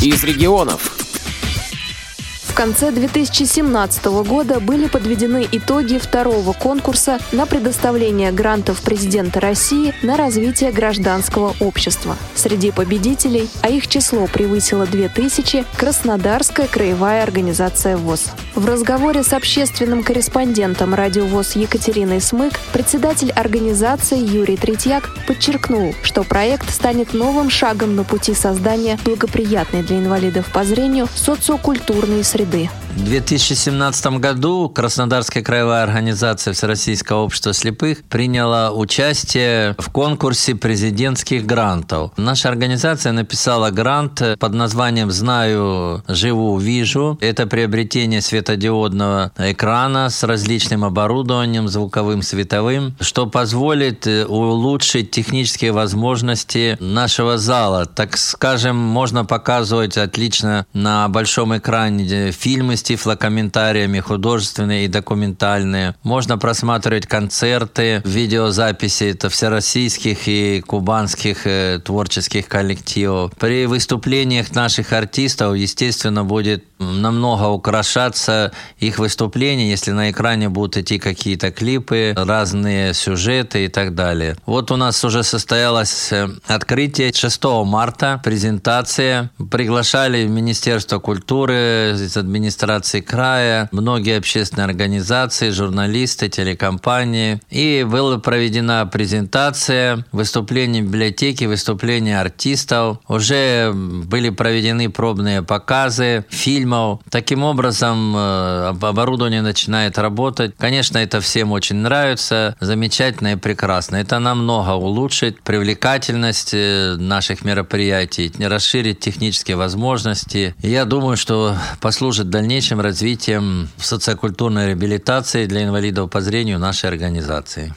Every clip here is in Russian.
из регионов конце 2017 года были подведены итоги второго конкурса на предоставление грантов президента России на развитие гражданского общества. Среди победителей, а их число превысило 2000, Краснодарская краевая организация ВОЗ. В разговоре с общественным корреспондентом радио ВОЗ Екатериной Смык председатель организации Юрий Третьяк подчеркнул, что проект станет новым шагом на пути создания благоприятной для инвалидов по зрению социокультурной среды среды. В 2017 году Краснодарская краевая организация Всероссийского общества слепых приняла участие в конкурсе президентских грантов. Наша организация написала грант под названием «Знаю, живу, вижу». Это приобретение светодиодного экрана с различным оборудованием, звуковым, световым, что позволит улучшить технические возможности нашего зала. Так скажем, можно показывать отлично на большом экране фильмы с тифлокомментариями, художественные и документальные. Можно просматривать концерты, видеозаписи это всероссийских и кубанских э, творческих коллективов. При выступлениях наших артистов, естественно, будет намного украшаться их выступления, если на экране будут идти какие-то клипы, разные сюжеты и так далее. Вот у нас уже состоялось э, открытие 6 марта, презентация. Приглашали Министерство культуры администрации края, многие общественные организации, журналисты, телекомпании. И была проведена презентация, выступление библиотеки, выступления артистов. Уже были проведены пробные показы, фильм фильмов. Таким образом, э, оборудование начинает работать. Конечно, это всем очень нравится, замечательно и прекрасно. Это намного улучшит привлекательность э, наших мероприятий, расширит технические возможности. Я думаю, что послужит дальнейшим развитием социокультурной реабилитации для инвалидов по зрению нашей организации.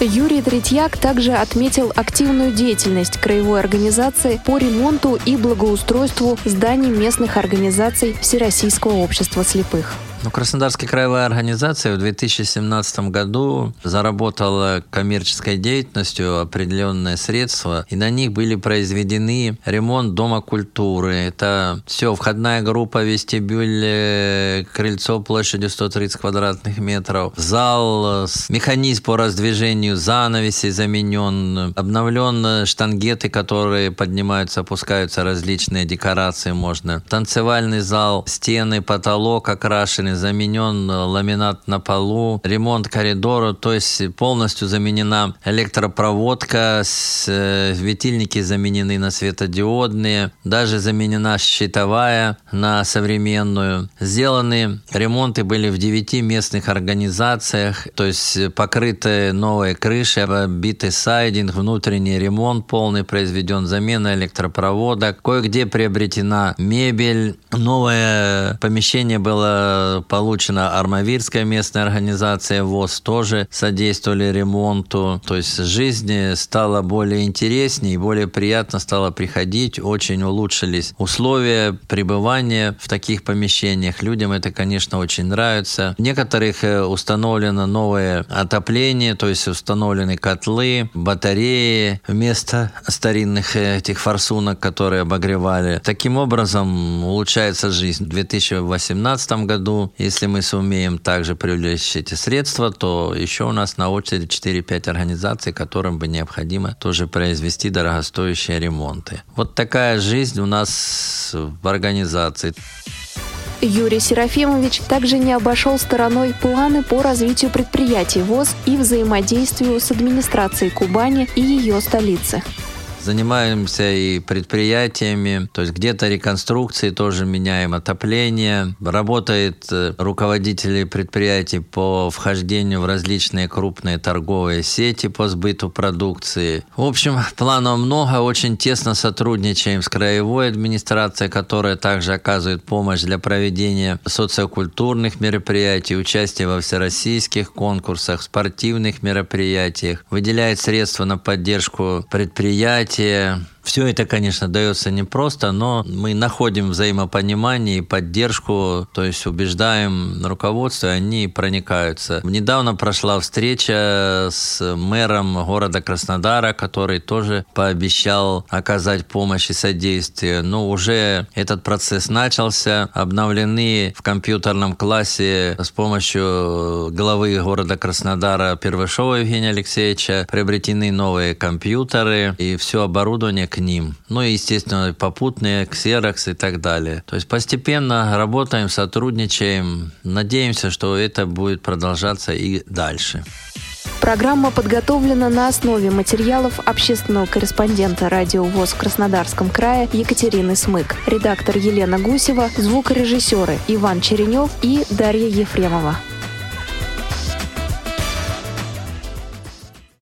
Юрий Третьяк также отметил активную деятельность краевой организации по ремонту и благоустройству зданий местных организаций Всероссийского общества слепых. Ну, Краснодарская краевая организация в 2017 году заработала коммерческой деятельностью определенные средства, и на них были произведены ремонт Дома культуры. Это все, входная группа, вестибюль, э, крыльцо площадью 130 квадратных метров, зал, механизм по раздвижению занавесей заменен, обновлен штангеты, которые поднимаются, опускаются, различные декорации можно, танцевальный зал, стены, потолок окрашены, заменен ламинат на полу, ремонт коридора, то есть полностью заменена электропроводка, светильники заменены на светодиодные, даже заменена щитовая на современную. Сделаны ремонты были в девяти местных организациях, то есть покрыты новые крыши, оббитый сайдинг, внутренний ремонт полный произведен, замена электропроводок, кое-где приобретена мебель, новое помещение было получена Армавирская местная организация ВОЗ, тоже содействовали ремонту. То есть жизнь стала более интереснее более приятно стало приходить. Очень улучшились условия пребывания в таких помещениях. Людям это, конечно, очень нравится. В некоторых э, установлено новое отопление, то есть установлены котлы, батареи вместо старинных э, этих форсунок, которые обогревали. Таким образом улучшается жизнь. В 2018 году если мы сумеем также привлечь эти средства, то еще у нас на очереди 4-5 организаций, которым бы необходимо тоже произвести дорогостоящие ремонты. Вот такая жизнь у нас в организации. Юрий Серафимович также не обошел стороной планы по развитию предприятий ВОЗ и взаимодействию с администрацией Кубани и ее столицы. Занимаемся и предприятиями, то есть где-то реконструкции, тоже меняем отопление. Работает э, руководители предприятий по вхождению в различные крупные торговые сети по сбыту продукции. В общем, планов много, очень тесно сотрудничаем с краевой администрацией, которая также оказывает помощь для проведения социокультурных мероприятий, участия во всероссийских конкурсах, спортивных мероприятиях, выделяет средства на поддержку предприятий, развитие Все это, конечно, дается непросто, но мы находим взаимопонимание и поддержку, то есть убеждаем руководство, и они проникаются. Недавно прошла встреча с мэром города Краснодара, который тоже пообещал оказать помощь и содействие. Но уже этот процесс начался. Обновлены в компьютерном классе с помощью главы города Краснодара Первышова Евгения Алексеевича приобретены новые компьютеры и все оборудование к ним. Ну и, естественно, попутные, ксерокс и так далее. То есть постепенно работаем, сотрудничаем. Надеемся, что это будет продолжаться и дальше. Программа подготовлена на основе материалов общественного корреспондента радио ВОЗ в Краснодарском крае Екатерины Смык, редактор Елена Гусева, звукорежиссеры Иван Черенев и Дарья Ефремова.